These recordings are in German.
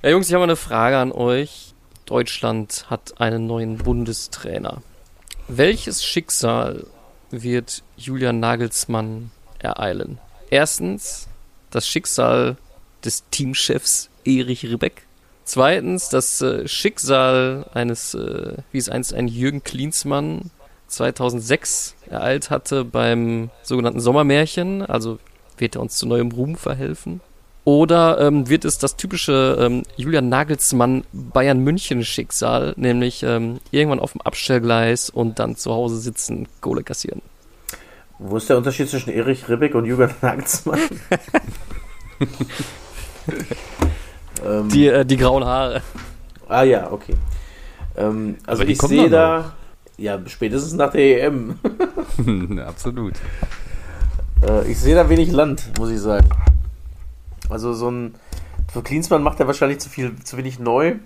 Ja, Jungs, ich habe eine Frage an euch. Deutschland hat einen neuen Bundestrainer. Welches Schicksal wird Julian Nagelsmann ereilen? Erstens das Schicksal des Teamchefs Erich Ribbeck. Zweitens das äh, Schicksal eines, äh, wie es einst ein Jürgen Klinsmann 2006 ereilt hatte beim sogenannten Sommermärchen. Also wird er uns zu neuem Ruhm verhelfen? Oder ähm, wird es das typische ähm, Julian Nagelsmann Bayern München Schicksal, nämlich ähm, irgendwann auf dem Abstellgleis und dann zu Hause sitzen, Kohle kassieren? Wo ist der Unterschied zwischen Erich Ribbeck und Julian Nagelsmann? ähm, die, äh, die grauen Haare. Ah ja, okay. Ähm, also ich sehe da, ja, spätestens nach der EM. Absolut. Äh, ich sehe da wenig Land, muss ich sagen. Also so ein, für Klinsmann macht er wahrscheinlich zu viel, zu wenig neu.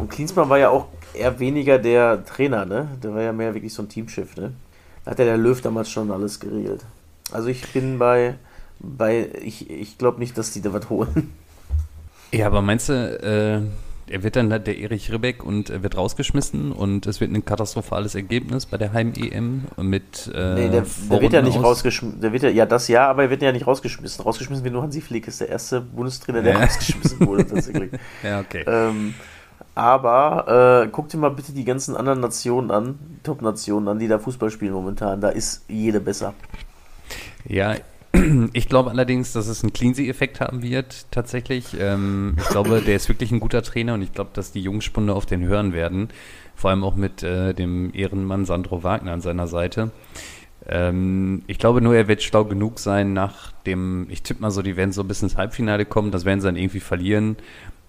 Und Klinsmann war ja auch eher weniger der Trainer, ne? Der war ja mehr wirklich so ein Teamschiff, ne? Da hat ja der Löw damals schon alles geregelt. Also ich bin bei, bei ich, ich glaube nicht, dass die da was holen. Ja, aber meinst du, äh, er wird dann der Erich Ribbeck und er wird rausgeschmissen und es wird ein katastrophales Ergebnis bei der Heim-EM mit. Äh, nee, der, der wird ja nicht rausgeschmissen. Ja, ja, das ja, aber er wird ja nicht rausgeschmissen. Rausgeschmissen wird nur Hansi Flick, ist der erste Bundestrainer, der ja. rausgeschmissen wurde tatsächlich. ja, okay. Ähm, aber äh, guck dir mal bitte die ganzen anderen Nationen an, Top-Nationen an, die da Fußball spielen momentan. Da ist jede besser. Ja, ich glaube allerdings, dass es einen Cleansy-Effekt haben wird, tatsächlich. Ähm, ich glaube, der ist wirklich ein guter Trainer und ich glaube, dass die Jungspunde auf den hören werden. Vor allem auch mit äh, dem Ehrenmann Sandro Wagner an seiner Seite. Ähm, ich glaube nur, er wird schlau genug sein nach dem, ich tippe mal so, die werden so bis ins Halbfinale kommen, das werden sie dann irgendwie verlieren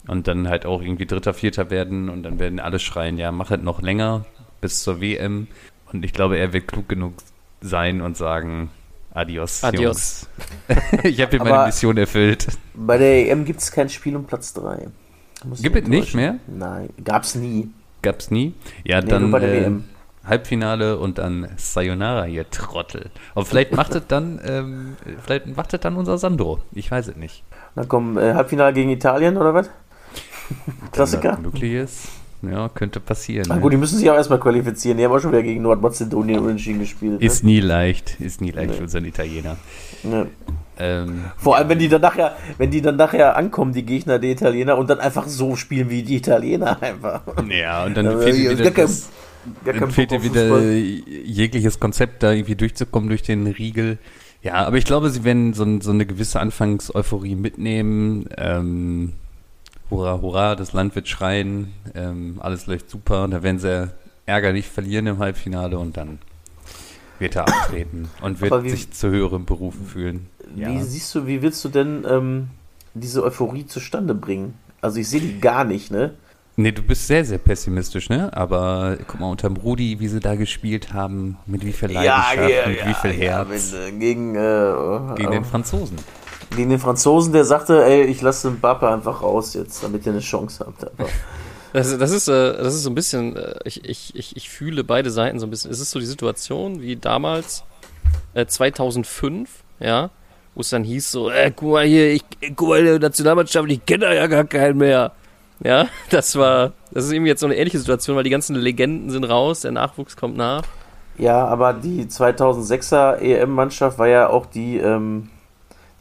und dann halt auch irgendwie Dritter, Vierter werden und dann werden alle schreien, ja, mach es noch länger bis zur WM. Und ich glaube, er wird klug genug sein und sagen, Adios. Adios. ich habe hier meine Mission erfüllt. Bei der EM gibt es kein Spiel um Platz 3. Gibt es nicht mehr? Nein, gab es nie. Gab es nie? Ja, nee, dann äh, Halbfinale und dann Sayonara, ihr Trottel. Und vielleicht macht es dann, ähm, vielleicht macht es dann unser Sandro. Ich weiß es nicht. Dann kommen äh, Halbfinale gegen Italien oder was? Klassiker. Möglich ist. Ja, könnte passieren. Na ne? gut, die müssen sich auch erstmal qualifizieren. Die haben auch schon wieder gegen Nordmazedonien unentschieden gespielt. Ne? Ist nie leicht. Ist nie leicht nee. für unseren Italiener. Nee. Ähm, Vor allem, wenn die dann nachher, wenn die dann nachher ankommen, die Gegner, die Italiener, und dann einfach so spielen wie die Italiener einfach. Ja, und dann also, fehlt wieder, das, dann fehlt dir wieder jegliches Konzept, da irgendwie durchzukommen durch den Riegel. Ja, aber ich glaube, sie werden so, so eine gewisse Anfangseuphorie mitnehmen. Ähm, hurra, hurra, das Land wird schreien, ähm, alles läuft super und da werden sie ärgerlich verlieren im Halbfinale und dann wird er abtreten und wird wie, sich zu höheren Berufen fühlen. Wie ja. siehst du, wie willst du denn ähm, diese Euphorie zustande bringen? Also ich sehe die gar nicht, ne? Nee, du bist sehr, sehr pessimistisch, ne? Aber guck mal, unterm Rudi, wie sie da gespielt haben, mit wie viel Leidenschaft, ja, ja, mit wie viel Herz. Wenn, äh, gegen, äh, gegen den Franzosen gegen den Franzosen, der sagte, ey, ich lasse Mbappe einfach raus jetzt, damit ihr eine Chance habt. Das, das, ist, äh, das ist so ein bisschen, äh, ich, ich, ich, ich fühle beide Seiten so ein bisschen. Es ist so die Situation wie damals, äh, 2005, ja, wo es dann hieß so, äh, guck mal hier, ich, guck mal, die Nationalmannschaft, ich kenne ja gar keinen mehr. Ja, das war, das ist irgendwie jetzt so eine ähnliche Situation, weil die ganzen Legenden sind raus, der Nachwuchs kommt nach. Ja, aber die 2006er EM-Mannschaft war ja auch die, ähm,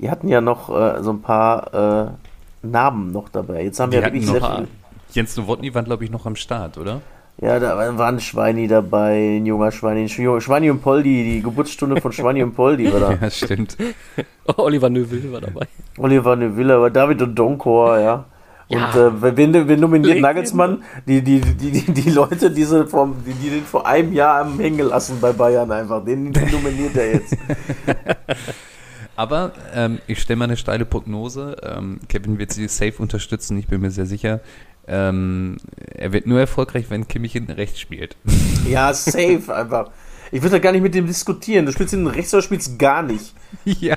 die hatten ja noch äh, so ein paar äh, Namen noch dabei. Jetzt haben die wir wirklich sehr viel. Jens Nowotny war, glaube ich, noch am Start, oder? Ja, da war ein Schweini dabei, ein junger Schweini. Schweini und Poldi, die Geburtsstunde von Schweini und Poldi, oder? ja, stimmt. Oliver Neuville war dabei. Oliver Neuville, aber David und Donkor, ja. Und ja. äh, wen, wen nominiert Nagelsmann? Die, die, die, die, die Leute, die, sie vom, die, die den vor einem Jahr am Hängen lassen bei Bayern einfach. Den, den nominiert er jetzt. Aber ähm, ich stelle mal eine steile Prognose. Ähm, Kevin wird sie safe unterstützen, ich bin mir sehr sicher. Ähm, er wird nur erfolgreich, wenn Kimmich hinten rechts spielt. Ja, safe einfach. Ich würde da gar nicht mit dem diskutieren. Du spielst hinten rechts oder spielst gar nicht. Ja.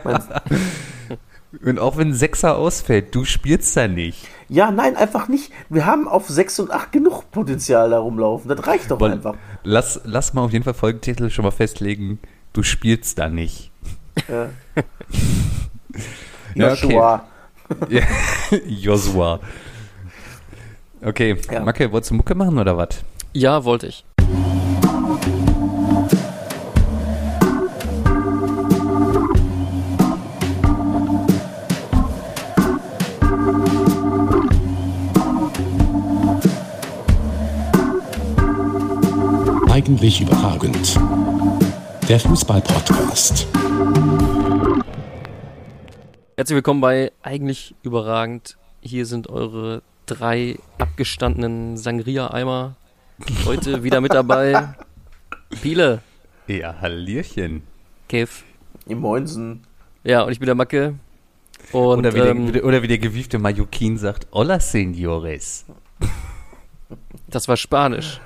Und auch wenn Sechser ausfällt, du spielst da nicht. Ja, nein, einfach nicht. Wir haben auf 6 und 8 genug Potenzial da rumlaufen. Das reicht doch Weil, einfach. Lass, lass mal auf jeden Fall Folgetitel schon mal festlegen. Du spielst da nicht. Ja. Joshua. Ja, Joshua. Okay, Ja. Macke, wolltest du Mucke machen oder was? Ja, wollte ich. Eigentlich überragend. Der Fußball-Podcast. Herzlich willkommen bei Eigentlich überragend. Hier sind eure drei abgestandenen Sangria-Eimer. Heute wieder mit dabei. Piele, Ja, Hallierchen. Kev. Im Moinsen. Ja, und ich bin der Macke. Und Oder wie, ähm, der, oder wie der gewiefte Mallorquin sagt, Hola, Senores. das war Spanisch.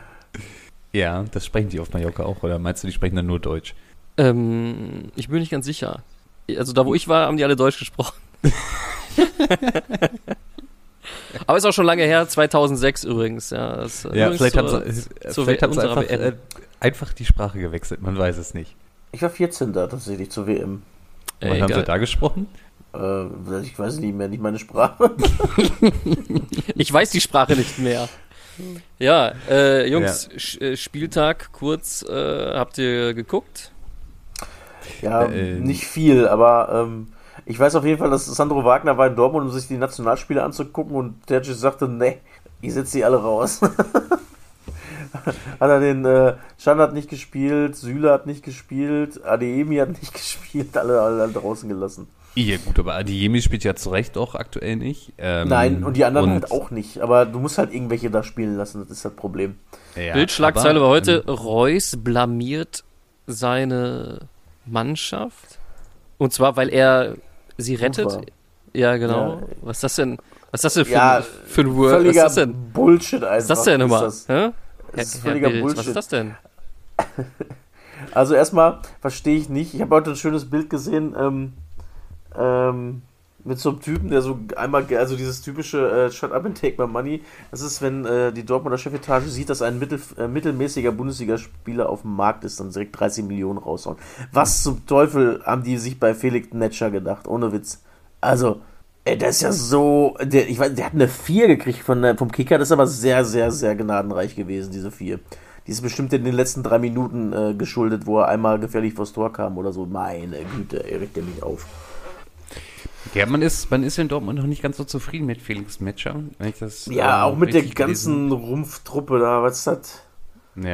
Ja, das sprechen die auf Mallorca auch, oder meinst du, die sprechen dann nur Deutsch? Ähm, ich bin nicht ganz sicher. Also da, wo ich war, haben die alle Deutsch gesprochen. Aber ist auch schon lange her, 2006 übrigens. Ja, das, äh, Ja, übrigens vielleicht haben sie, äh, vielleicht haben sie unserer einfach, äh, einfach die Sprache gewechselt, man weiß es nicht. Ich war 14. tatsächlich zur WM. Wann Ey, haben sie da gesprochen? Äh, ich weiß nicht mehr, nicht meine Sprache. Ich weiß die Sprache nicht mehr. Ja, äh, Jungs, Sch- äh, Spieltag kurz, äh, habt ihr geguckt? Ja, Äh, nicht viel, aber ähm, ich weiß auf jeden Fall, dass Sandro Wagner war in Dortmund, um sich die Nationalspiele anzugucken und Terzic sagte, ne, ich setze die alle raus. hat er den äh, hat nicht gespielt, Süle hat nicht gespielt, Adeyemi hat nicht gespielt, alle, alle, alle draußen gelassen. Ja, gut, aber Adiemi spielt ja zu Recht auch aktuell nicht. Ähm, Nein, und die anderen und- halt auch nicht, aber du musst halt irgendwelche da spielen lassen, das ist das Problem. Ja, Bildschlagzeile aber, war heute, ähm, Reus blamiert seine Mannschaft. Und zwar, weil er sie rettet. Ja, genau. Ja. Was ist das denn? Was ist das denn für, Ja, ein, für ein Word? Was Völliger ist das denn? Bullshit einfach. Was ist das denn immer? Das. Ist völliger Bild, Bullshit. Was ist das denn? Also erstmal verstehe ich nicht. Ich habe heute ein schönes Bild gesehen ähm, ähm, mit so einem Typen, der so einmal, also dieses typische äh, Shut up and take my money. Das ist, wenn äh, die Dortmunder Chefetage sieht, dass ein mittel, äh, mittelmäßiger Bundesligaspieler auf dem Markt ist, dann direkt 30 Millionen raushauen. Was zum Teufel haben die sich bei Felix Netscher gedacht? Ohne Witz. Also, ey, der ist ja so, der, ich weiß, der hat eine 4 gekriegt von, der- vom Kicker, das ist aber sehr, sehr, sehr gnadenreich gewesen, diese 4. Die ist bestimmt in den letzten drei Minuten äh, geschuldet, wo er einmal gefährlich vors Tor kam oder so. Meine Güte, er regt er mich auf. Ja, man ist, man ist in Dortmund noch nicht ganz so zufrieden mit Felix Metscher. Das, Ja, äh, auch mit der ganzen Rumpftruppe da, was ist das? gelesen-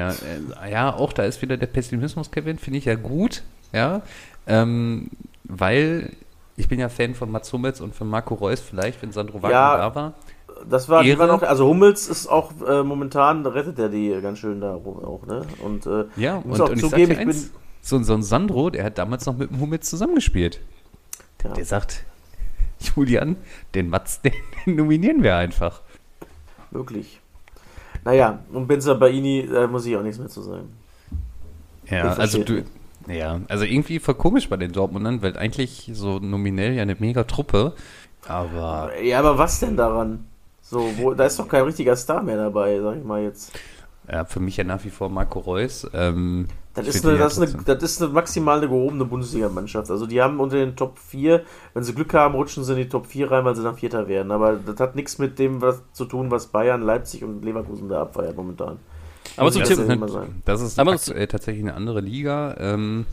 Ja, äh, ja, auch da ist wieder der Pessimismus, Kevin, finde ich ja gut. Ja, ähm, weil ich bin ja Fan von Mats Hummels und von Marco Reus, vielleicht, wenn Sandro Wagner Ja. da war. Das war, die Ehre. waren auch, also Hummels ist auch äh, momentan, da rettet er die ganz schön da rum auch, ne? Und äh, Ja, ich muss und, auch und ich zugeben, ich eins, bin, so, so ein Sandro, der hat damals noch mit dem Hummels zusammengespielt. ja, Der sagt, Julian, den Mats, den, den nominieren wir einfach. wirklich. Naja, und Benza Baini, da muss ich auch nichts mehr zu sagen. Ja, Ich also du, ja, also irgendwie voll komisch bei den Dortmundern, weil eigentlich so nominell ja eine mega Truppe, aber Ja, aber was denn daran? So, wo, da ist doch kein richtiger Star mehr dabei, sag ich mal jetzt. ja, für mich ja nach wie vor Marco Reus. Ähm, Das ist, eine, das, eine, das ist eine maximal eine gehobene Bundesligamannschaft. Also die haben unter den Top 4, wenn sie Glück haben, rutschen sie in die Top 4 rein, weil sie dann Vierter werden. Aber das hat nichts mit dem was zu tun, was Bayern, Leipzig und Leverkusen da abfeiert momentan. Aber zum Thema, sagen. das ist Aber- aktuell tatsächlich eine andere Liga. Ähm,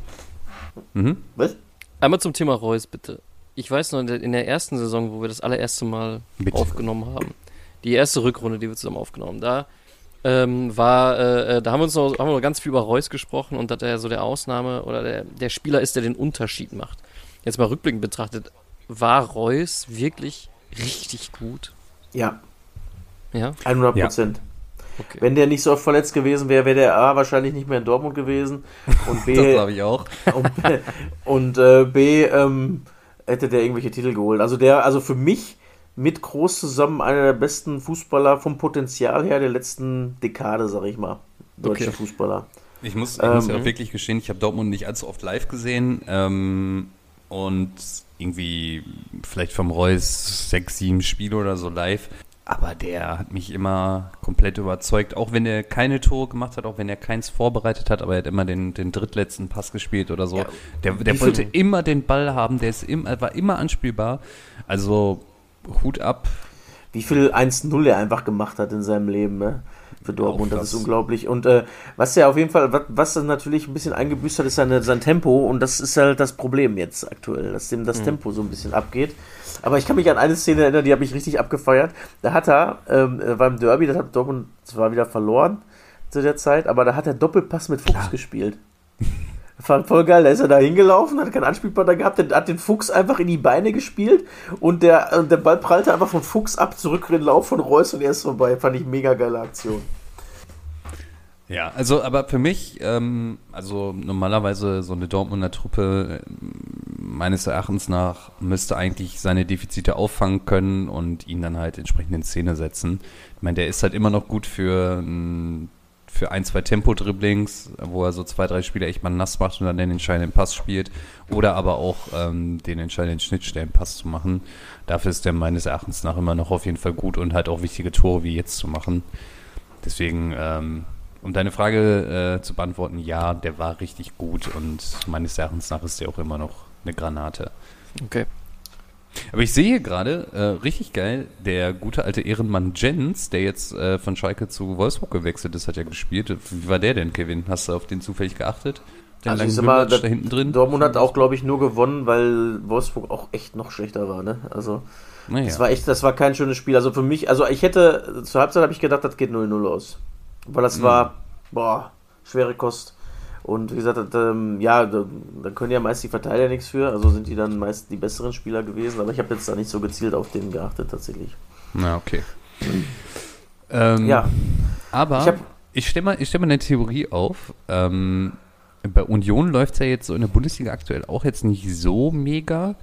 mhm. Was? einmal zum Thema Reus, bitte. Ich weiß noch, in der, in der ersten Saison, wo wir das allererste Mal Bitte. aufgenommen haben, die erste Rückrunde, die wir zusammen aufgenommen, da ähm, war, äh, äh, da haben wir uns noch, haben wir noch ganz viel über Reus gesprochen und dass er so der Ausnahme oder der, der Spieler ist, der den Unterschied macht. Jetzt mal rückblickend betrachtet, war Reus wirklich richtig gut? Ja, Ja, 100 Prozent. Okay. Wenn der nicht so oft verletzt gewesen wäre, wäre der A wahrscheinlich nicht mehr in Dortmund gewesen und B, Das glaube ich auch. und, und äh, B ähm, hätte der irgendwelche Titel geholt. Also der, also für mich mit Groß zusammen einer der besten Fußballer vom Potenzial her der letzten Dekade, sag ich mal. Deutsche Okay. Fußballer. Ich muss, ich muss ja Ähm, auch wirklich gestehen, ich habe Dortmund nicht allzu oft live gesehen ähm, und irgendwie vielleicht vom Reus sechs, sieben Spiele oder so live. Aber der hat mich immer komplett überzeugt, auch wenn er keine Tore gemacht hat, auch wenn er keins vorbereitet hat, aber er hat immer den, den drittletzten Pass gespielt oder so. Ja, der der wollte viel- immer den Ball haben, der ist immer, war immer anspielbar. Also Hut ab. wie viel 1-0 er einfach gemacht hat in seinem Leben, ne? Für Dortmund, Auch das ist unglaublich. Und äh, was er auf jeden Fall, was, was er natürlich ein bisschen eingebüßt hat, ist seine, sein Tempo und das ist halt das Problem jetzt aktuell, dass dem das Tempo so ein bisschen abgeht. Aber ich kann mich an eine Szene erinnern, die habe ich richtig abgefeiert. Da hat er ähm, äh, beim Derby, das hat Dortmund zwar wieder verloren zu der Zeit, aber da hat er Doppelpass mit Fuchs gespielt. War voll geil, da ist er da hingelaufen, hat keinen Anspielpartner gehabt, hat den Fuchs einfach in die Beine gespielt und der, der Ball prallte einfach vom Fuchs ab, zurück in den Lauf von Reus und er ist vorbei. Fand ich mega geile Aktion. Ja, also aber für mich, ähm, also normalerweise so eine Dortmunder Truppe äh, meines Erachtens nach müsste eigentlich seine Defizite auffangen können und ihn dann halt entsprechend in Szene setzen. Ich meine, der ist halt immer noch gut für, ähm, für ein, zwei Tempo-Dribblings, wo er so zwei, drei Spieler echt mal nass macht und dann den entscheidenden Pass spielt. Oder aber auch ähm, den entscheidenden Schnittstellenpass zu machen. Dafür ist der meines Erachtens nach immer noch auf jeden Fall gut und halt auch wichtige Tore wie jetzt zu machen. Deswegen, ähm, um deine Frage äh, zu beantworten, ja, der war richtig gut und meines Erachtens nach ist der auch immer noch eine Granate. Okay. Aber ich sehe hier gerade, äh, richtig geil, der gute alte Ehrenmann Jens, der jetzt äh, von Schalke zu Wolfsburg gewechselt ist, hat ja gespielt. Wie war der denn, Kevin? Hast du auf den zufällig geachtet? Den Also ich sag mal, das- da hinten drin? Dortmund hat auch, glaube ich, nur gewonnen, weil Wolfsburg auch echt noch schlechter war, ne? Also, Naja. das war echt, das war kein schönes Spiel. Also für mich, also ich hätte, zur Halbzeit habe ich gedacht, das geht 0-0 aus. Weil das war, boah, schwere Kost. Und wie gesagt, das, ähm, ja, da, da können ja meist die Verteidiger nichts für, also sind die dann meist die besseren Spieler gewesen, aber ich habe jetzt da nicht so gezielt auf den geachtet tatsächlich. Na, okay. Ähm, Ja, Aber Ich ich, stelle mal, ich stell mal eine Theorie auf. Ähm, bei Union läuft es ja jetzt so in der Bundesliga aktuell auch jetzt nicht so mega.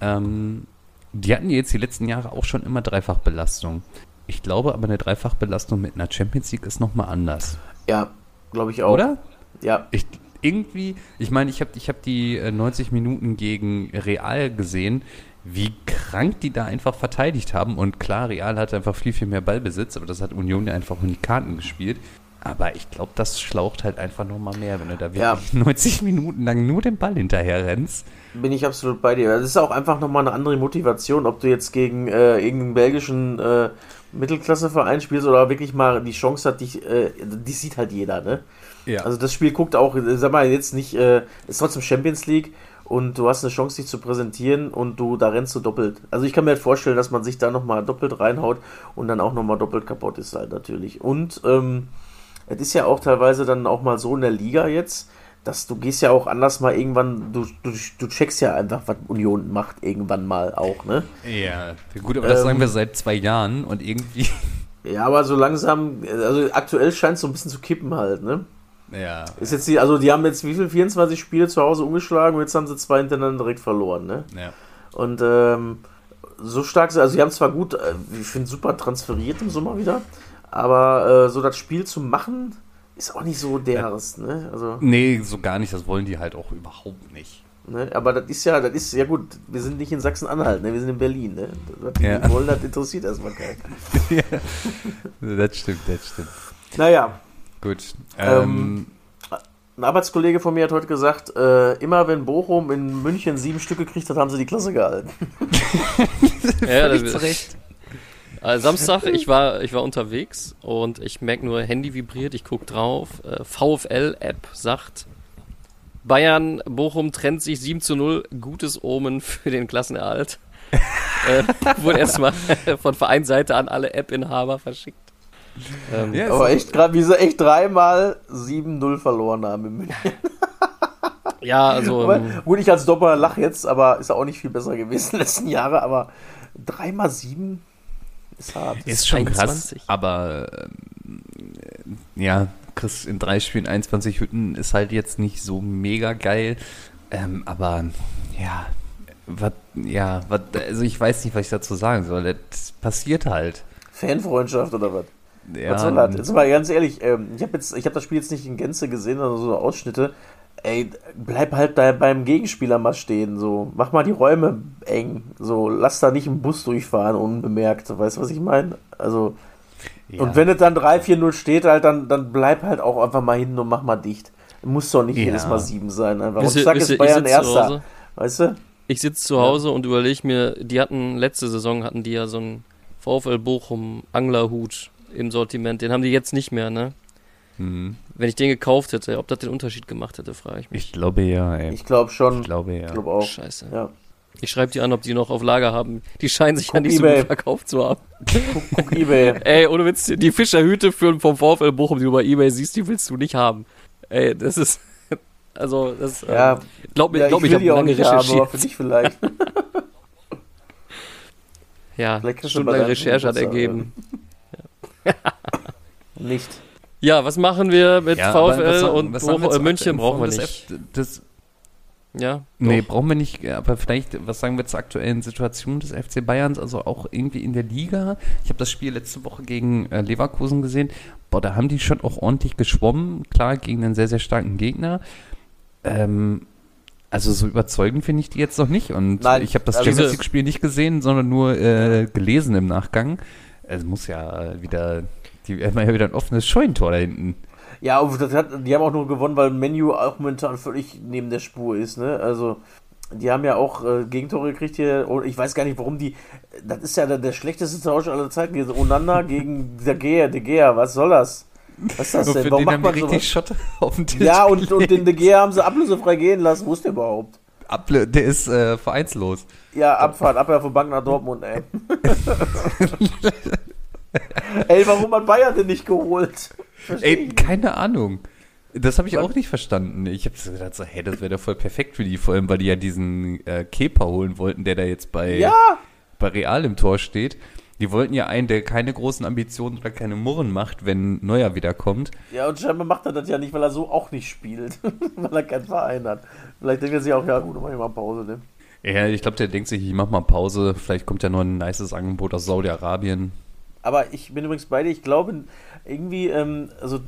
Ähm, die hatten jetzt die letzten Jahre auch schon immer Dreifachbelastung. Ich glaube aber, eine Dreifachbelastung mit einer Champions League ist nochmal anders. ja, glaube ich auch. Oder? Ja, Ich, irgendwie, ich meine, ich habe ich hab die äh, 90 Minuten gegen Real gesehen, wie krank die da einfach verteidigt haben. Und klar, Real hatte einfach viel, viel mehr Ballbesitz, aber das hat Union ja einfach in die Karten gespielt. Aber ich glaube, das schlaucht halt einfach nochmal mehr, wenn du da Ja. wirklich 90 Minuten lang nur den Ball hinterher rennst. Bin ich absolut bei dir. Das ist auch einfach nochmal eine andere Motivation, ob du jetzt gegen äh, irgendeinen belgischen äh, Mittelklasseverein spielst oder wirklich mal die Chance hat, dich, äh, die sieht halt jeder, ne? Ja. Also das Spiel guckt auch, sag mal, jetzt nicht, äh, ist trotzdem Champions League und du hast eine Chance, dich zu präsentieren und du, da rennst du doppelt. Also ich kann mir halt vorstellen, dass man sich da nochmal doppelt reinhaut und dann auch nochmal doppelt kaputt ist halt natürlich. Und ähm, es ist ja auch teilweise dann auch mal so in der Liga jetzt, dass du gehst ja auch anders mal irgendwann, du, du, du checkst ja einfach, was Union macht irgendwann mal auch, ne? ja, gut, aber das Ähm, sagen wir seit zwei Jahren und irgendwie. Ja, aber so langsam, also aktuell scheint es so ein bisschen zu kippen halt, ne? ja. Ist jetzt die, also die haben jetzt wie viel, 24 Spiele zu Hause umgeschlagen und jetzt haben sie zwei hintereinander direkt verloren, ne? ja. Und ähm, so stark, also sie haben zwar gut, äh, ich finde super transferiert im Sommer wieder, aber äh, so das Spiel zu machen, ist auch nicht so deres, ne? Also, Nee, so gar nicht, das wollen die halt auch überhaupt nicht. ne? Aber das ist ja, das ist, ja gut, wir sind nicht in Sachsen-Anhalt, ne? Wir sind in Berlin, ne? Was die Ja. wollen, das interessiert erstmal keinen. Das stimmt, das stimmt. Naja, Gut. Ähm, Ähm, ein Arbeitskollege von mir hat heute gesagt, äh, immer wenn Bochum in München sieben Stücke gekriegt hat, haben sie die Klasse gehalten. Ja, das- zu Recht. Äh, Samstag, ich war, ich war unterwegs und ich merke nur, Handy vibriert, ich gucke drauf. Äh, VfL-App sagt, Bayern, Bochum trennt sich 7 zu 0, gutes Omen für den Klassenerhalt. äh, wurde erstmal von Vereinsseite an alle App-Inhaber verschickt. Ähm, Ja, Aber echt gerade, wie sie echt dreimal 7-0 verloren haben in München. ja, also Aber, ähm, gut, ich als Doppler lach jetzt, aber ist auch nicht viel besser gewesen in den letzten Jahren. Aber dreimal sieben ist hart. Ist schon 21. krass, aber ähm, äh, ja, Chris in drei Spielen 21 Hütten ist halt jetzt nicht so mega geil. Ähm, aber ja, was, ja, wat, also ich weiß nicht, was ich dazu sagen soll. Das passiert halt. Fanfreundschaft oder was? Ja, was soll das? Jetzt mal ganz ehrlich, ähm, ich habe jetzt, ich habe das Spiel jetzt nicht in Gänze gesehen, sondern so Ausschnitte. Ey, bleib halt da beim Gegenspieler mal stehen, so. Mach mal die Räume eng, so. Lass da nicht einen Bus durchfahren unbemerkt, weißt du, was ich meine? Also, ja. und wenn es dann 3-4-0 steht, halt, dann, dann bleib halt auch einfach mal hinten und mach mal dicht. Muss doch nicht Ja. jedes Mal 7 sein, einfach. Und zack ist Bayern Erster, weißt du? ich sitze zu Hause und überlege mir, die hatten, letzte Saison hatten die ja so ein VfL Bochum Anglerhut im Sortiment. Den haben die jetzt nicht mehr, ne? Mhm. Wenn ich den gekauft hätte, ob das den Unterschied gemacht hätte, frage ich mich. Ich glaube ja, ey. Ich glaube schon. Ich glaube ja. Ich glaube auch. Scheiße. Ja. Ich schreibe die an, ob die noch auf Lager haben. Die scheinen sich ja Guck nicht so eBay. gut verkauft zu haben. Guck, guck eBay. Ey, ohne Witz, die Fischerhüte für, vom VfL Bochum, die du bei Ebay siehst, die willst du nicht haben. Ey, das ist, also, das, Ja, ähm, glaub mir, ja, glaub ich ich habe auch lange nicht haben, aber recherchiert. für dich vielleicht. ja, Vielleicht stundenlange deinem Recherche hat ergeben. Nicht. Ja, was machen wir mit Ja, VfL was und was Bochum, äh, München brauchen wir nicht. Das, Ja, nee, brauchen wir nicht, aber vielleicht, was sagen wir zur aktuellen Situation des FC Bayerns, also auch irgendwie in der Liga. Ich habe das Spiel letzte Woche gegen äh, Leverkusen gesehen. Boah, da haben die schon auch ordentlich geschwommen, klar, gegen einen sehr, sehr starken Gegner. Ähm, also so überzeugend finde ich die jetzt noch nicht. Und Nein, ich habe das also Champions League-Spiel nicht gesehen, sondern nur äh, gelesen im Nachgang. Es muss ja wieder, die haben ja wieder ein offenes Scheunentor da hinten. Ja, hat, die haben auch nur gewonnen, weil Menu auch momentan völlig neben der Spur ist, ne? Also, die haben ja auch äh, Gegentore gekriegt hier. Und ich weiß gar nicht, warum die. Das ist ja der, der schlechteste Tausch aller Zeiten. Diese Onana gegen der Gea, De Gea. Was soll das? Was ist das denn? Warum macht man richtig sowas? Schotte auf den Tisch Ja, und, und den De Gea haben sie ablösefrei gehen lassen. Wo ist der überhaupt? Able, der ist äh, vereinslos. Ja, Abfahrt, Abwehr von Bank nach Dortmund, ey. ey, warum hat Bayern den nicht geholt? Versteh Ey, keine Ahnung. Das habe ich auch nicht verstanden. Ich habe so gedacht, so, hey, das wäre doch voll perfekt für die, vor allem, weil die ja diesen äh, Kepa holen wollten, der da jetzt bei, Ja, bei Real im Tor steht. Die wollten ja einen, der keine großen Ambitionen oder keine Murren macht, wenn Neuer wiederkommt. Ja, und scheinbar macht er das ja nicht, weil er so auch nicht spielt. weil er keinen Verein hat. Vielleicht denkt er sich auch, ja gut, dann mach ich mal Pause, ne? Ja, ich glaube, der denkt sich, ich mach mal Pause. Vielleicht kommt ja noch ein nices Angebot aus Saudi-Arabien. Aber ich bin übrigens bei dir, ich glaube, irgendwie, ähm, also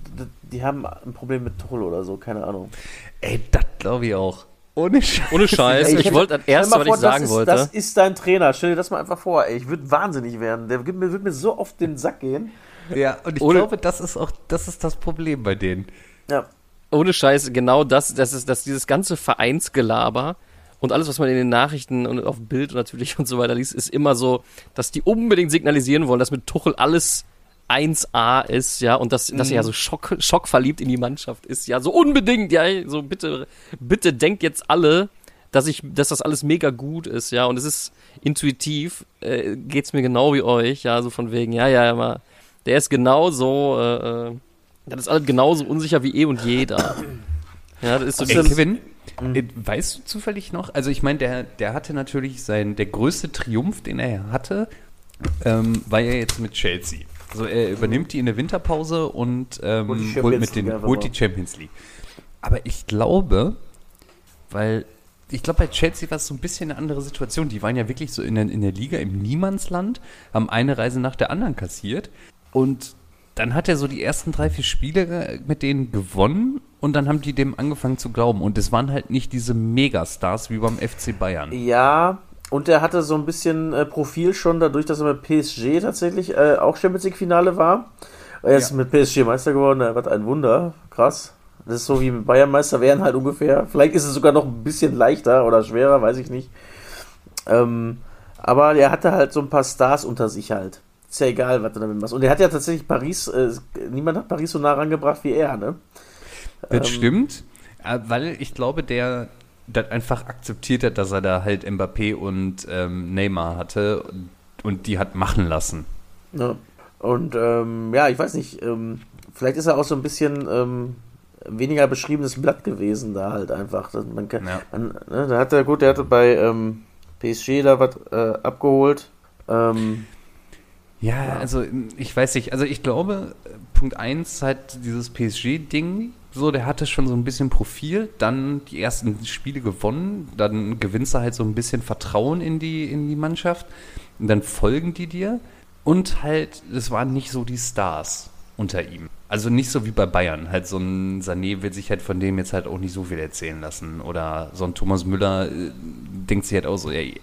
die haben ein Problem mit Tuchel oder so, keine Ahnung. Ey, das glaube ich auch. Ohne Scheiß. Ohne Scheiß. Ey, ich hätte- wollte das stell erste, mal was vor, ich sagen das ist, wollte. Das ist dein Trainer, stell dir das mal einfach vor, ey, ich würde wahnsinnig werden. Der wird mir, wird mir so oft den Sack gehen. Ja, und ich Ohne- glaube, das ist auch, das ist das Problem bei denen. Ja, Ohne Scheiß, genau das, das ist, dass dieses ganze Vereinsgelaber und alles, was man in den Nachrichten und auf dem Bild natürlich und so weiter liest, ist immer so, dass die unbedingt signalisieren wollen, dass mit Tuchel alles 1A ist, ja, und dass, dass er ja so schock, schockverliebt in die Mannschaft ist, ja, so unbedingt, ja, so bitte, bitte denkt jetzt alle, dass ich, dass das alles mega gut ist, ja, und es ist intuitiv, äh, geht's mir genau wie euch, ja, so von wegen, ja, ja, ja, mal, der ist genauso, äh, äh, das ist alles genauso unsicher wie eh und je da. Ja, das ist so Ey, Kevin, weißt du zufällig noch? Also ich meine, der, der hatte natürlich sein, der größte Triumph, den er hatte, ähm, war ja jetzt mit Chelsea. Also er übernimmt die in der Winterpause und ähm, Holt die holt, Champions mit den, League holt die Champions League. Aber ich glaube, weil ich glaube, bei Chelsea war es so ein bisschen eine andere Situation. Die waren ja wirklich so in der, in der Liga im Niemandsland, haben eine Reise nach der anderen kassiert und dann hat er so die ersten drei, vier Spiele mit denen gewonnen und dann haben die dem angefangen zu glauben. Und es waren halt nicht diese Megastars wie beim FC Bayern. Ja, und er hatte so ein bisschen äh, Profil schon dadurch, dass er mit PSG tatsächlich äh, auch Champions League Finale war. Er ist Ja. mit PSG Meister geworden, was ein Wunder, krass. Das ist so wie mit Bayern Meister wären halt ungefähr. Vielleicht ist es sogar noch ein bisschen leichter oder schwerer, weiß ich nicht. Ähm, aber er hatte halt so ein paar Stars unter sich halt. Ist ja egal, was du damit machst. Und er hat ja tatsächlich Paris, äh, niemand hat Paris so nah rangebracht wie er, ne? Das Ähm, stimmt, äh, weil ich glaube, der das einfach akzeptiert hat, dass er da halt Mbappé und ähm, Neymar hatte und, und die hat machen lassen. Ja. Und ähm, ja, ich weiß nicht, ähm, vielleicht ist er auch so ein bisschen ähm, weniger beschriebenes Blatt gewesen da halt einfach. Man kann, Ja. man, ne, da hat er gut, der hatte bei ähm, PSG da was äh, abgeholt. Ähm, Ja, also ich weiß nicht, also ich glaube, Punkt 1 halt dieses PSG-Ding, so, der hatte schon so ein bisschen Profil, dann die ersten Spiele gewonnen, dann gewinnst du halt so ein bisschen Vertrauen in die, in die Mannschaft und dann folgen die dir und halt, es waren nicht so die Stars unter ihm. Also nicht so wie bei Bayern, halt so ein Sané will sich halt von dem jetzt halt auch nicht so viel erzählen lassen oder so ein Thomas Müller äh, denkt sich halt auch so, ey,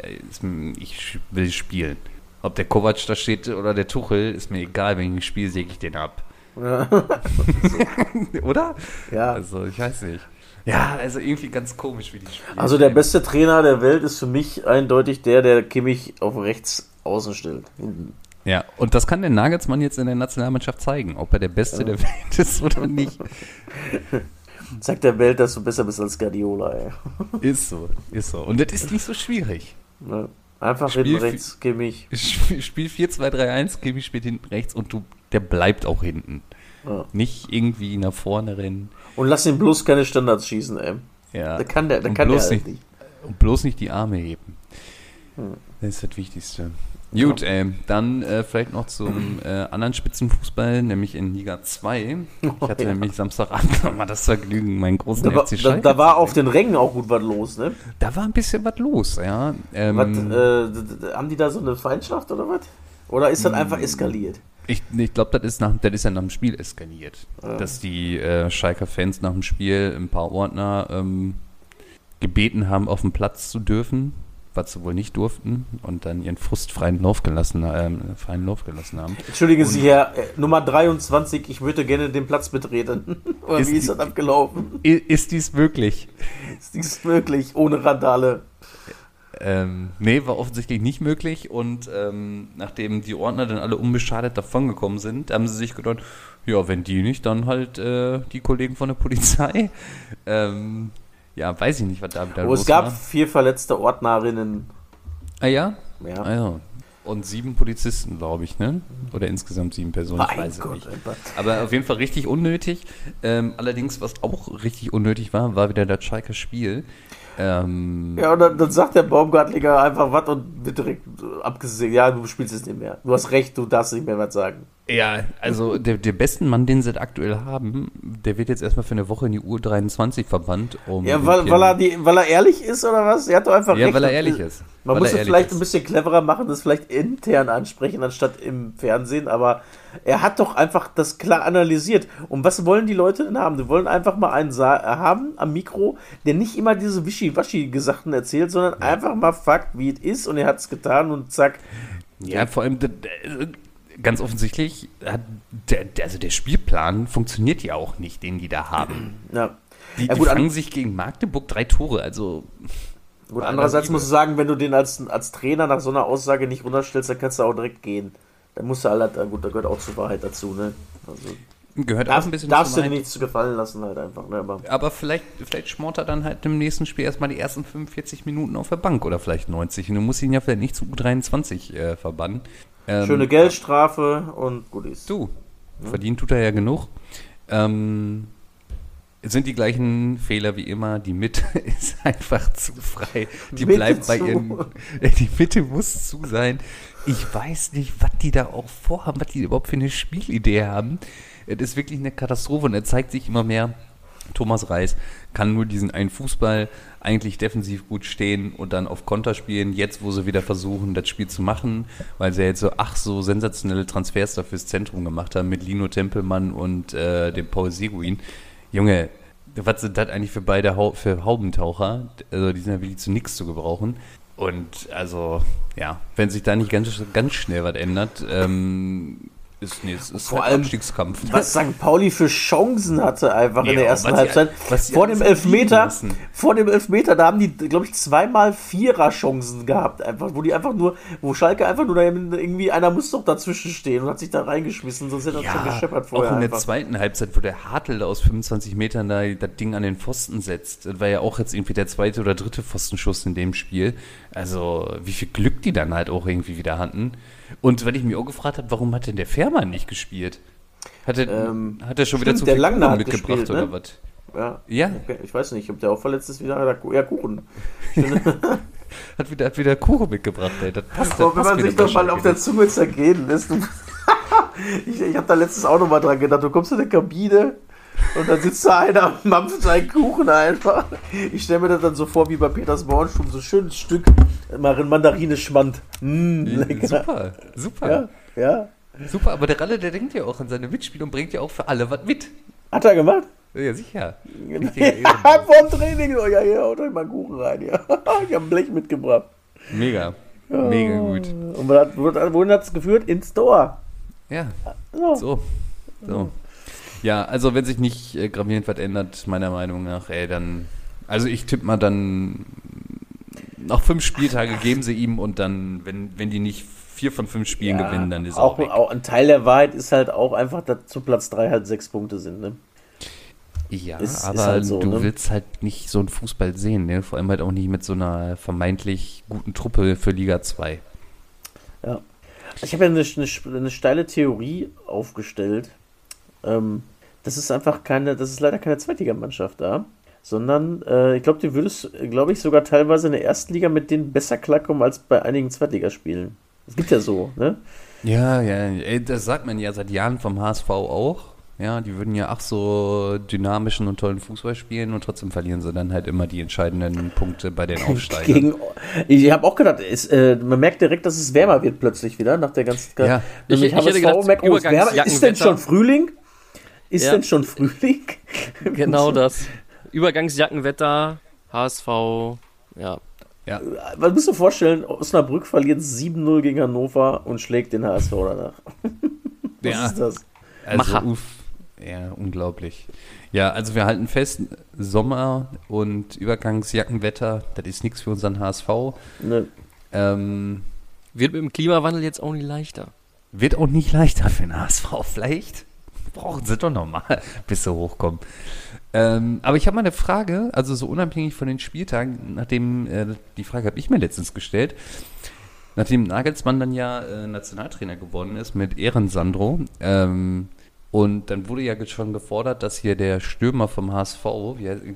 ich will spielen. Ob der Kovac da steht oder der Tuchel, ist mir egal, wenn ich spiele, säge ich den ab. Ja, Oder? ja. Also, ich weiß nicht. Ja, also irgendwie ganz komisch, wie die spielen. Also der beste Trainer der Welt ist für mich eindeutig der, der Kimmich auf rechts außen stellt. Ja, und das kann der Nagelsmann jetzt in der Nationalmannschaft zeigen, ob er der Beste der Welt ist oder nicht. Sagt der Welt, dass du besser bist als Guardiola, ey. Ist so, ist so. Und das ist nicht so schwierig. Ne? Einfach Spiel hinten rechts, Kimmich. Spiel Spiel 4-2-3-1, Kimi spielt hinten rechts und du, der bleibt auch hinten. Ja. Nicht irgendwie nach vorne rennen. Und lass ihn bloß keine Standards schießen, ey. Ja. Da kann der, da Und kann der bloß halt nicht, nicht. Und bloß nicht die Arme heben. Hm. Das ist das Wichtigste. Gut, ähm, dann äh, vielleicht noch zum äh, anderen Spitzenfußball, nämlich in Liga 2. Ich hatte ja. nämlich Samstagabend nochmal das Vergnügen, meinen großen Da, war- FC da, Schalke da war zu auf den Rängen auch gut was los, ne? Da war ein bisschen was los, ja. Ähm, Was, äh, haben die da so eine Feindschaft oder was? Oder ist das Hm. einfach eskaliert? Ich, ich glaube, das ist, nach, das ist ja nach dem Spiel eskaliert. Dass die äh, Schalker Fans nach dem Spiel ein paar Ordner ähm, gebeten haben, auf den Platz zu dürfen, was sie wohl nicht durften, und dann ihren Frust freien Lauf gelassen, ähm, freien Lauf gelassen haben. Entschuldigen Sie, Herr, äh, Nummer 23, ich würde gerne den Platz betreten. Oder wie ist die- das abgelaufen? Ist dies möglich? Ist dies möglich, ohne Randale? Ähm, nee, war offensichtlich nicht möglich und ähm, nachdem die Ordner dann alle unbeschadet davongekommen sind, haben sie sich gedacht, ja, wenn die nicht, dann halt äh, die Kollegen von der Polizei. Ähm, ja, weiß ich nicht, was da wieder Oh, los es gab war. vier verletzte Ordnerinnen. Ah ja? Ja. Ah ja. Und sieben Polizisten, glaube ich, ne? Oder insgesamt sieben Personen, ich Mein weiß es Gott, nicht. Alter. Aber auf jeden Fall richtig unnötig. Ähm, allerdings, was auch richtig unnötig war, war wieder das Schalker Spiel. Ähm, Ja, und dann, dann sagt der Baumgartlinger einfach was und wird direkt abgesehen. Ja, du spielst es nicht mehr. Du hast recht, du darfst nicht mehr was sagen. Ja, also der, der besten Mann, den sie aktuell haben, der wird jetzt erstmal für eine Woche in die U23 verbannt. Um Ja, weil, weil, er die, weil er ehrlich ist oder was? Er hat doch einfach ja, recht. weil er ehrlich ist. Man weil muss es vielleicht ist. ein bisschen cleverer machen, das vielleicht intern ansprechen, anstatt im Fernsehen, aber er hat doch einfach das klar analysiert. Und was wollen die Leute denn haben? Die wollen einfach mal einen Sa haben am Mikro, der nicht immer diese Wischi-Waschi-Gesachten erzählt, sondern einfach mal Fakt, wie es ist und er hat es getan und zack. Ja, vor allem ganz offensichtlich hat der, also der Spielplan funktioniert ja auch nicht, den die da haben. Ja. Die, Ja, die gut, an- fangen sich gegen Magdeburg drei Tore, also Gut, andererseits musst du sagen, wenn du den als, als Trainer nach so einer Aussage nicht runterstellst, dann kannst du auch direkt gehen. Dann musst du halt, gut, da gehört auch zur Wahrheit dazu, ne? Also, gehört auch darf, ein bisschen darfst du dir nichts zu gefallen lassen, halt einfach, ne? Aber Aber vielleicht, vielleicht schmort er dann halt im nächsten Spiel erstmal die ersten 45 Minuten auf der Bank oder vielleicht 90. Und du musst ihn ja vielleicht nicht zu U23 äh, verbannen. Ähm, schöne Geldstrafe und gut ist. Du, verdient tut er ja genug. Ähm, es sind die gleichen Fehler wie immer. Die Mitte ist einfach zu frei. Die Mitte bleibt bei zu. ihren. Die Mitte muss zu sein. Ich weiß nicht, was die da auch vorhaben, was die überhaupt für eine Spielidee haben. Es ist wirklich eine Katastrophe und er zeigt sich immer mehr. Thomas Reis kann nur diesen einen Fußball eigentlich defensiv gut stehen und dann auf Konter spielen, jetzt wo sie wieder versuchen, das Spiel zu machen, weil sie jetzt so, ach, so sensationelle Transfers da fürs Zentrum gemacht haben mit Lino Tempelmann und äh, dem Paul Seguin. Junge, was sind das eigentlich für beide Hau für Haubentaucher? Also die sind ja wirklich zu nichts zu gebrauchen. Und also, ja, wenn sich da nicht ganz, ganz schnell was ändert, ähm, ist, nee, es ist Vor halt allem, Abstiegskampf. Was St. Pauli für Chancen hatte einfach in Ja, der ersten Halbzeit. was sie Vor dem Elfmeter, lassen. vor dem Elfmeter, da haben die, glaube ich, zweimal Vierer-Chancen gehabt, einfach, wo die einfach nur, wo Schalke einfach nur da irgendwie, einer muss doch dazwischen stehen und hat sich da reingeschmissen, sonst hätte er schon gescheppert vorher. auch in der einfach. zweiten Halbzeit, wo der Hartl aus 25 Metern da das Ding an den Pfosten setzt. Das war ja auch jetzt irgendwie der zweite oder dritte Pfostenschuss in dem Spiel. Also, wie viel Glück die dann halt auch irgendwie wieder hatten. Und weil ich mich auch gefragt habe, warum hat denn der Fährmann nicht gespielt? Hat er, Ähm, hat er schon wieder stimmt, zu der viel Kuchen mitgebracht gespielt, oder ne? was? Ja. Ja. Ich weiß nicht, ob der auch verletzt ist wieder. Ja, Kuchen. Hat wieder, hat wieder Kuchen mitgebracht, ey. Das passt, das wenn man wieder sich doch mal auf der. Zunge zergehen lässt. Ich ich habe da letztens auch noch mal dran gedacht. Du kommst in eine Kabine und dann sitzt da einer und mampft seinen Kuchen einfach. Ich stelle mir das dann so vor wie bei Peters Bornstrom. So ein schönes Stück Mandarine Schmand. Mm, lecker. Super, super. Ja, ja. Super, aber der Ralle, der denkt ja auch an seine Mitspieler und bringt ja auch für alle was mit. Hat er gemacht? Ja, sicher. Ja, vorm Training. Oh ja, hier, haut euch mal einen Kuchen rein. Ja. Ich habe ein Blech mitgebracht. Mega. Mega gut. Und wohin wohin hat es geführt? Ins Store. Ja, So. so. so. Ja, also wenn sich nicht äh, gravierend was ändert, meiner Meinung nach, ey, dann. Also ich tippe mal dann. Noch fünf Spieltage geben sie ihm und dann, wenn, wenn die nicht vier von fünf Spielen Ja, gewinnen, dann ist auch, auch, weg. auch ein Teil der Wahrheit ist halt auch einfach, dass zu Platz 3 halt sechs Punkte sind. Ne? Ja, ist- ist aber halt so, du ne? willst halt nicht so einen Fußball sehen, ne? Vor allem halt auch nicht mit so einer vermeintlich guten Truppe für Liga 2. Ja. Ich habe ja eine, eine, eine steile Theorie aufgestellt. Ähm, das ist einfach keine, das ist leider keine Zweitligamannschaft da, sondern äh, ich glaube, du würdest, glaube ich, sogar teilweise in der ersten Liga mit denen besser klarkommen als bei einigen Zweitligaspielen. Es gibt ja so, ne? Ja, ja, ey, das sagt man ja seit Jahren vom HSV auch. Ja, die würden ja ach so dynamischen und tollen Fußball spielen und trotzdem verlieren sie dann halt immer die entscheidenden Punkte bei den Aufsteigern. Gegen, ich habe auch gedacht, es, äh, man merkt direkt, dass es wärmer wird plötzlich wieder nach der ganzen. Ja. Nämlich Ich- ich hätte gedacht, merkt, oh, es wärmer. Ist denn schon Frühling? Ist Ja. denn schon Frühling? Genau das. Übergangsjackenwetter, HSV, ja. Ja, Man muss sich vorstellen, Osnabrück verliert 7-0 gegen Hannover und schlägt den HSV danach. Was ja. ist das? Also, Macher. uff, ja, unglaublich. Ja, also wir halten fest, Sommer und Übergangsjackenwetter, das ist nichts für unseren HSV. Ne. Ähm, Wird mit dem Klimawandel jetzt auch nicht leichter. wird auch nicht leichter für den HSV. Vielleicht brauchen sie doch nochmal, bis sie hochkommen. Ähm, aber ich habe mal eine Frage, also so unabhängig von den Spieltagen, nachdem, äh, die Frage habe ich mir letztens gestellt, nachdem Nagelsmann dann ja äh, Nationaltrainer geworden ist mit Ehrensandro, ähm, und dann wurde ja schon gefordert, dass hier der Stürmer vom HSV,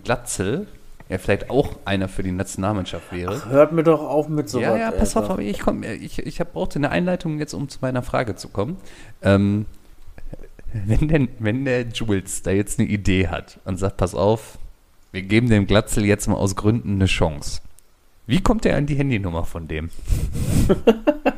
Glatzel, ja vielleicht auch einer für die Nationalmannschaft wäre. Hört mir doch auf mit so Ja, was, ja, pass Alter. auf, ich, komm, ich, ich hab, brauchte eine Einleitung jetzt, um zu meiner Frage zu kommen. Ähm, wenn, denn, wenn der Jules da jetzt eine Idee hat und sagt, pass auf, wir geben dem Glatzel jetzt mal aus Gründen eine Chance. Wie kommt er an die Handynummer von dem?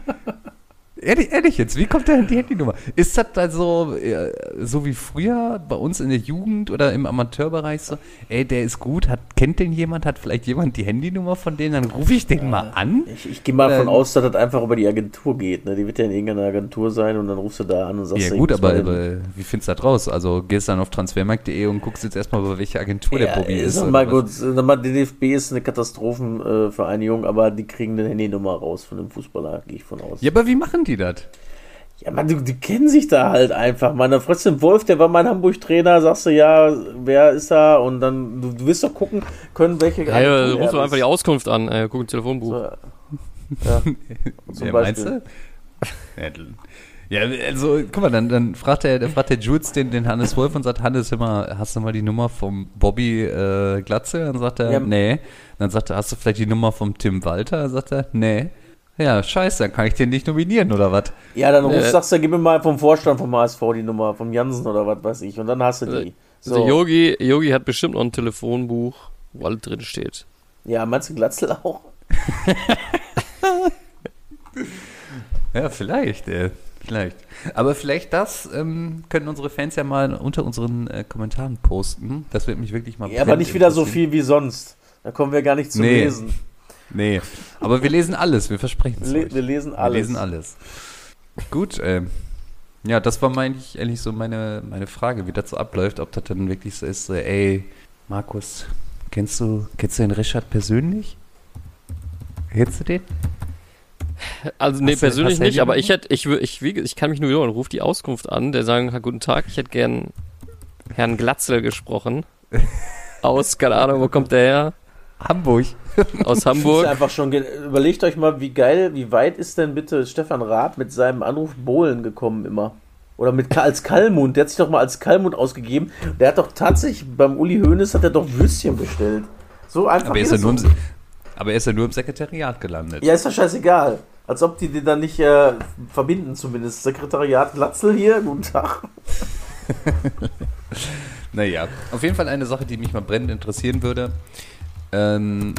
Ehrlich, ehrlich jetzt, wie kommt an die Handynummer? Ist das da so, äh, so wie früher bei uns in der Jugend oder im Amateurbereich so, ey, der ist gut, hat, kennt den jemand, hat vielleicht jemand die Handynummer von denen, dann rufe ich den mal an? Ich, ich gehe mal davon Ähm, aus, dass das einfach über die Agentur geht. Ne? Die wird ja in irgendeiner Agentur sein und dann rufst du da an und sagst, Ja gut, aber, aber wie findest du das raus? Also gehst dann auf transfermarkt.de und guckst jetzt erstmal, bei welcher Agentur der ja, Bobby ist. Oder mal gut, sag mal, die DFB ist eine Katastrophenvereinigung, aber die kriegen eine Handynummer raus von dem Fußballer, gehe ich von aus. Ja, aber wie machen die das? Ja, man, die, die kennen sich da halt einfach. Meine Fritz Wolf, der war mein Hamburg-Trainer, sagst du, ja, wer ist da? Und dann, du, du wirst doch gucken können, welche Ja, ja, ruf doch ist. einfach die Auskunft an, äh, guck im Telefonbuch. So, ja. Zum ja, meinst Beispiel. du? Ja, also, guck mal, dann, dann fragt der, der fragt der Jules den, den Hannes Wolf und sagt, Hannes, hör mal, hast du mal die Nummer vom Bobby äh, Glatze? Dann sagt er, Ja. nee. Dann sagt er, hast du vielleicht die Nummer vom Tim Walter? Dann sagt er, nee. Ja, scheiße, dann kann ich den nicht nominieren, oder was? Ja, dann rufst, Äh, sagst du, gib mir mal vom Vorstand vom HSV die Nummer, vom Jansen oder was weiß ich. Und dann hast du die. Also So. Yogi, Yogi hat bestimmt noch ein Telefonbuch, wo alles drin steht. Ja, meinst du Glatzel auch? Ja, vielleicht, äh, vielleicht. Aber vielleicht das ähm, können unsere Fans ja mal unter unseren äh, Kommentaren posten. Das wird mich wirklich mal Ja, aber nicht wieder so viel wie sonst. Da kommen wir gar nicht zum Nee. Lesen. Nee, aber wir lesen alles, wir versprechen es Le wir lesen Wir alles. lesen alles. Gut, ähm, ja, das war mein, ehrlich so meine, meine Frage, wie das so abläuft, ob das dann wirklich so ist, so, ey, Markus, kennst du, kennst du den Richard persönlich? Kennst du den? Also nee, Hast persönlich du nicht, aber ich hätte, ich, ich, wie, ich kann mich nur wiederholen, ruf die Auskunft an, der sagen, "Ha, guten Tag, ich hätte gern Herrn Glatzel gesprochen. Aus, keine Ahnung, wo kommt der her? Hamburg. Aus Ist Hamburg. einfach schon Überlegt euch mal, wie geil, wie weit ist denn bitte Stefan Raab mit seinem Anruf Bohlen gekommen immer? Oder mit als Kallmund, der hat sich doch mal als Kallmund ausgegeben. Der hat doch tatsächlich beim Uli Hoeneß hat er doch Würstchen bestellt. So einfach. Aber er, ist das nur im, aber er ist ja nur im Sekretariat gelandet. ja, ist doch scheißegal. Als ob die den dann nicht äh, verbinden, zumindest. Sekretariat Glatzel hier, guten Tag. Naja, auf jeden Fall eine Sache, die mich mal brennend interessieren würde. Ähm,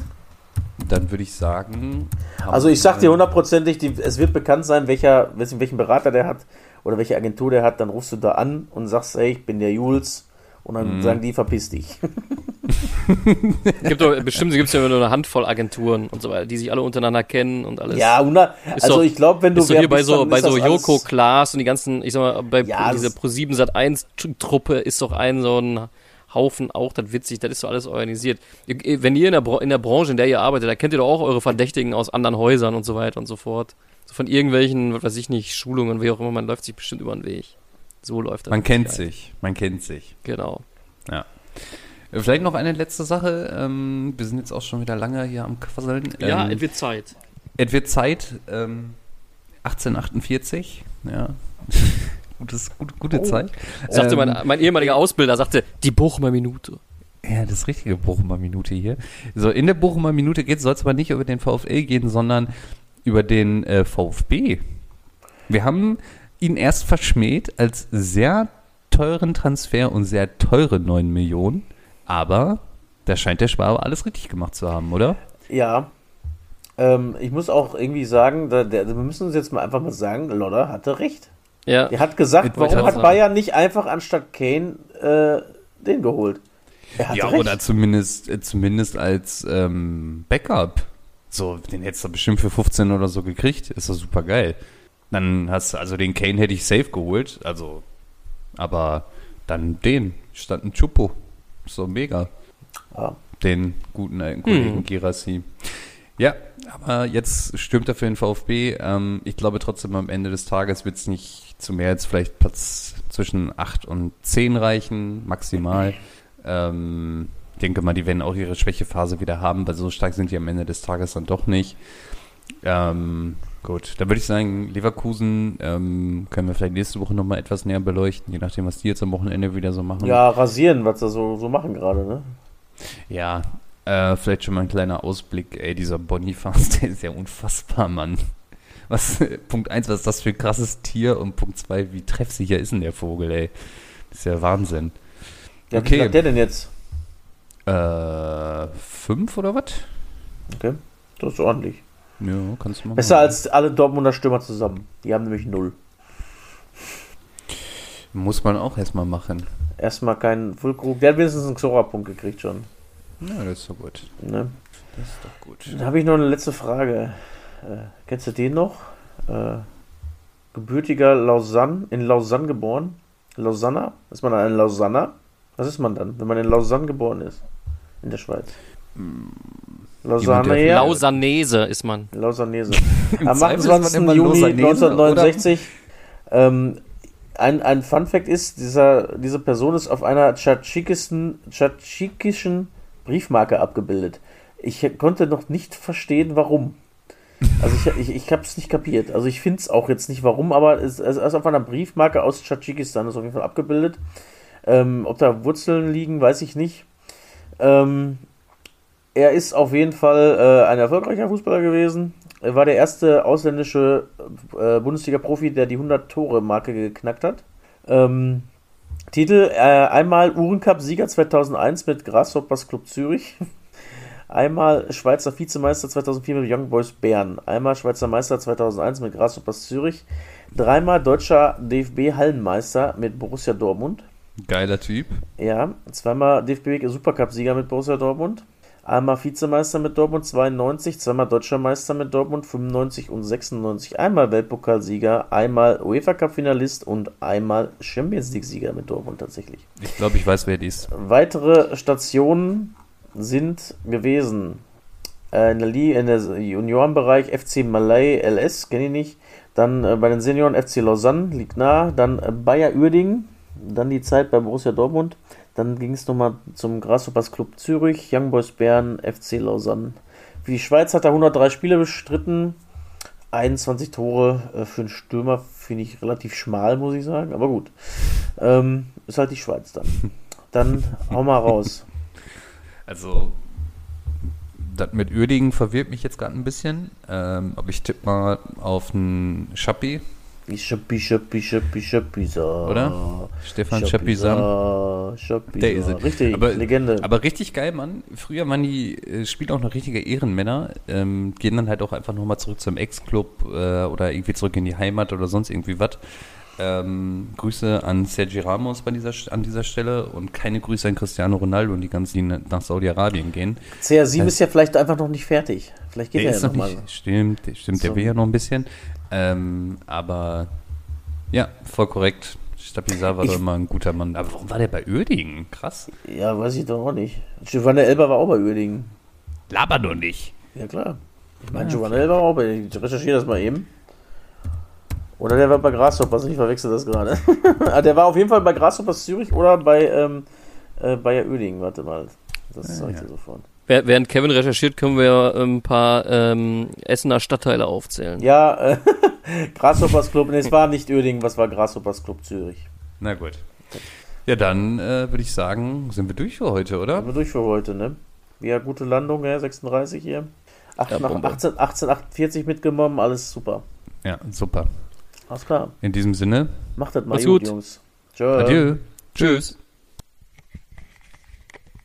dann würde ich sagen. Also ich sag dir hundertprozentig, die- es wird bekannt sein, welcher, welchen, Berater der hat oder welche Agentur der hat, dann rufst du da an und sagst, hey, ich bin der Jules und Mhm. dann sagen die, verpiss dich. Gibt doch, bestimmt gibt es ja nur eine Handvoll Agenturen und so weiter, die sich alle untereinander kennen und alles. ja, hundert- Ist also doch- ich glaube, wenn du ist so hier bei so, dann bei ist so Joko Klaas und die ganzen, ich sag mal, bei Ja, diese das- Pro7 Sat 1 Truppe ist doch ein so ein Haufen auch, das witzig, das ist doch alles organisiert. Wenn ihr in der, Bra- in der Branche, in der ihr arbeitet, da kennt ihr doch auch eure Verdächtigen aus anderen Häusern und so weiter und so fort. So von irgendwelchen, was weiß ich nicht, Schulungen, wie auch immer, man läuft sich bestimmt über den Weg. So läuft das. Man kennt Sicherheit. sich, man kennt sich. Genau. Ja. Äh, Vielleicht noch eine letzte Sache. Ähm, wir sind jetzt auch schon wieder lange hier am Quasseln. Ja, ähm, es wird Zeit. Es wird Zeit, ähm, 1848, ja. Gutes, gut, gute Zeit. Sagte Ähm, mein, mein ehemaliger Ausbilder, sagte, die Bochumer Minute. Ja, das richtige Bochumer Minute hier. So, in der Bochumer Minute geht soll es aber nicht über den VfL gehen, sondern über den äh, VfB. Wir haben ihn erst verschmäht als sehr teuren Transfer und sehr teure 9 Millionen, aber da scheint der Schwabe alles richtig gemacht zu haben, oder? Ja. Ähm, ich muss auch irgendwie sagen, da, der, wir müssen uns jetzt mal einfach mal sagen, Lodder hatte recht. Ja, Er hat gesagt, warum hat sagen. Bayern nicht einfach anstatt Kane äh, den geholt? Er hatte Ja, recht. oder zumindest, äh, zumindest als ähm, Backup. So, den hättest du bestimmt für 15 oder so gekriegt. Ist doch super geil. Dann hast du, also den Kane hätte ich safe geholt. Also, aber dann den. Stand ein Chupo. So mega. Ja. Den guten alten Kollegen Hm. Girassi. Ja, aber jetzt stürmt er für den VfB. Ähm, ich glaube trotzdem am Ende des Tages wird es nicht zu mehr als vielleicht Platz zwischen 8 und 10 reichen, maximal. Ähm, ich denke mal, die werden auch ihre Schwächephase wieder haben, weil so stark sind die am Ende des Tages dann doch nicht. Ähm, gut, dann würde ich sagen, Leverkusen ähm, können wir vielleicht nächste Woche nochmal etwas näher beleuchten, je nachdem, was die jetzt am Wochenende wieder so machen. ja, rasieren, was sie so, so machen gerade, ne? Ja, äh, vielleicht schon mal ein kleiner Ausblick. Ey, dieser Boniface, der ist ja unfassbar, Mann. Was, Punkt eins, was ist das für ein krasses Tier? Und Punkt zwei, wie treffsicher ist denn der Vogel, ey? Das ist ja Wahnsinn. Ja, Okay. Wie sagt der denn jetzt? Äh, fünf oder was? Okay, das ist ordentlich. Ja, kannst du mal Besser machen. als alle Dortmunder Stürmer zusammen. Die haben nämlich null. Muss man auch erstmal machen. Erstmal keinen Füllkrug. Der hat wenigstens einen Xora-Punkt gekriegt schon. Ja, das ist doch gut. Ne? Das ist doch gut. Dann habe ich noch eine letzte Frage. Äh, kennst du den noch? Äh, gebürtiger Lausanne, in Lausanne geboren. Lausanner? Ist man ein Lausanner? Was ist man dann, wenn man in Lausanne geboren ist? In der Schweiz. Lausanne, der ja. Lausanese ist man. Lausanese. Im Am Zweifel ist man 28. immer Juni Lausanese, 1969. Ähm, ein, ein Fun Fact ist, dieser, diese Person ist auf einer tschatschikischen Briefmarke abgebildet. Ich konnte noch nicht verstehen, warum. Also ich, ich, ich habe es nicht kapiert. Also ich finde es auch jetzt nicht warum, aber es, es ist auf einer Briefmarke aus Tschatschikistan ist auf jeden Fall abgebildet. Ähm, ob da Wurzeln liegen, weiß ich nicht. Ähm, er ist auf jeden Fall äh, ein erfolgreicher Fußballer gewesen. Er war der erste ausländische äh, Bundesliga-Profi, der die 100-Tore-Marke geknackt hat. Ähm, Titel: äh, einmal Uhrencup-Sieger 2001 mit Grasshoppers Club Zürich. Einmal Schweizer Vizemeister 2004 mit Young Boys Bern. Einmal Schweizer Meister 2001 mit Grasshoppers Zürich. Dreimal deutscher DFB-Hallenmeister mit Borussia Dortmund. Geiler Typ. Ja, zweimal DFB Supercup-Sieger mit Borussia Dortmund. Einmal Vizemeister mit Dortmund 92, zweimal Deutscher Meister mit Dortmund 95 und 96, einmal Weltpokalsieger, einmal UEFA Cup Finalist und einmal Champions League Sieger mit Dortmund tatsächlich. Ich glaube, ich weiß, wer die ist. Weitere Stationen sind gewesen äh, in der, Li in der Juniorenbereich FC Malay LS, kenne ich nicht. Dann äh, bei den Senioren FC Lausanne, liegt nah. Dann äh, Bayer Uerdingen, dann die Zeit bei Borussia Dortmund. Dann ging es nochmal zum Grasshoppers Club Zürich, Young Boys Bern, FC Lausanne. Für die Schweiz hat er 103 Spiele bestritten. 21 Tore äh, für einen Stürmer finde ich relativ schmal, muss ich sagen. Aber gut. Ähm, ist halt die Schweiz dann. Dann hau mal raus. Also, das mit Uerdingen verwirrt mich jetzt gerade ein bisschen. Ähm, aber ich tippe mal auf einen Schappi, Schappi, Schappi, Schappi, so. oder? Stefan. Schappi, Der ist es. Richtig, aber, Legende. Aber richtig geil, Mann. Früher waren die äh, Spieler auch noch richtige Ehrenmänner. Ähm, gehen dann halt auch einfach nochmal zurück zum Ex-Club äh, oder irgendwie zurück in die Heimat oder sonst irgendwie was. Ähm, Grüße an Sergi Ramos bei dieser, an dieser Stelle und keine Grüße an Cristiano Ronaldo und die ganzen, die nach Saudi-Arabien gehen. CR7 ist ja vielleicht einfach noch nicht fertig. Vielleicht geht Der er ja noch nochmal. nicht, stimmt, stimmt, der So. will ja noch ein bisschen. Ähm, aber ja, voll korrekt. Stabilisar war Ich- doch immer ein guter Mann. Aber warum war der bei Uerdingen? Krass. Ja, weiß ich doch auch nicht. Giovanni Elber war auch bei Uerdingen. Laber doch nicht. Ja, klar. Ich meine, Ja, Giovanni Elber war auch bei Ich recherchiere das mal eben. Oder der war bei Grasshoppers, ich verwechsel das gerade. Ah, der war auf jeden Fall bei Grasshoppers Zürich oder bei ähm, äh, Bayer Oeding, warte mal. Das Ah, sag ich ja. dir sofort. Wer- Während Kevin recherchiert, können wir ein paar ähm, Essener Stadtteile aufzählen. Ja, äh, Grasshoppers Club, nee, es war nicht Oeding, was war Grasshoppers Club Zürich. Na gut. Ja, dann äh, würde ich sagen, sind wir durch für heute, oder? Sind wir durch für heute, ne? Ja, gute Landung, ja, 36 hier. Ach, Ja, nach Bombe. 18, 1848 mitgenommen, alles super. Ja, super. Alles klar. In diesem Sinne, Macht das mal Mach's gut, gut. Jungs. Tschö. adieu. Tschüss.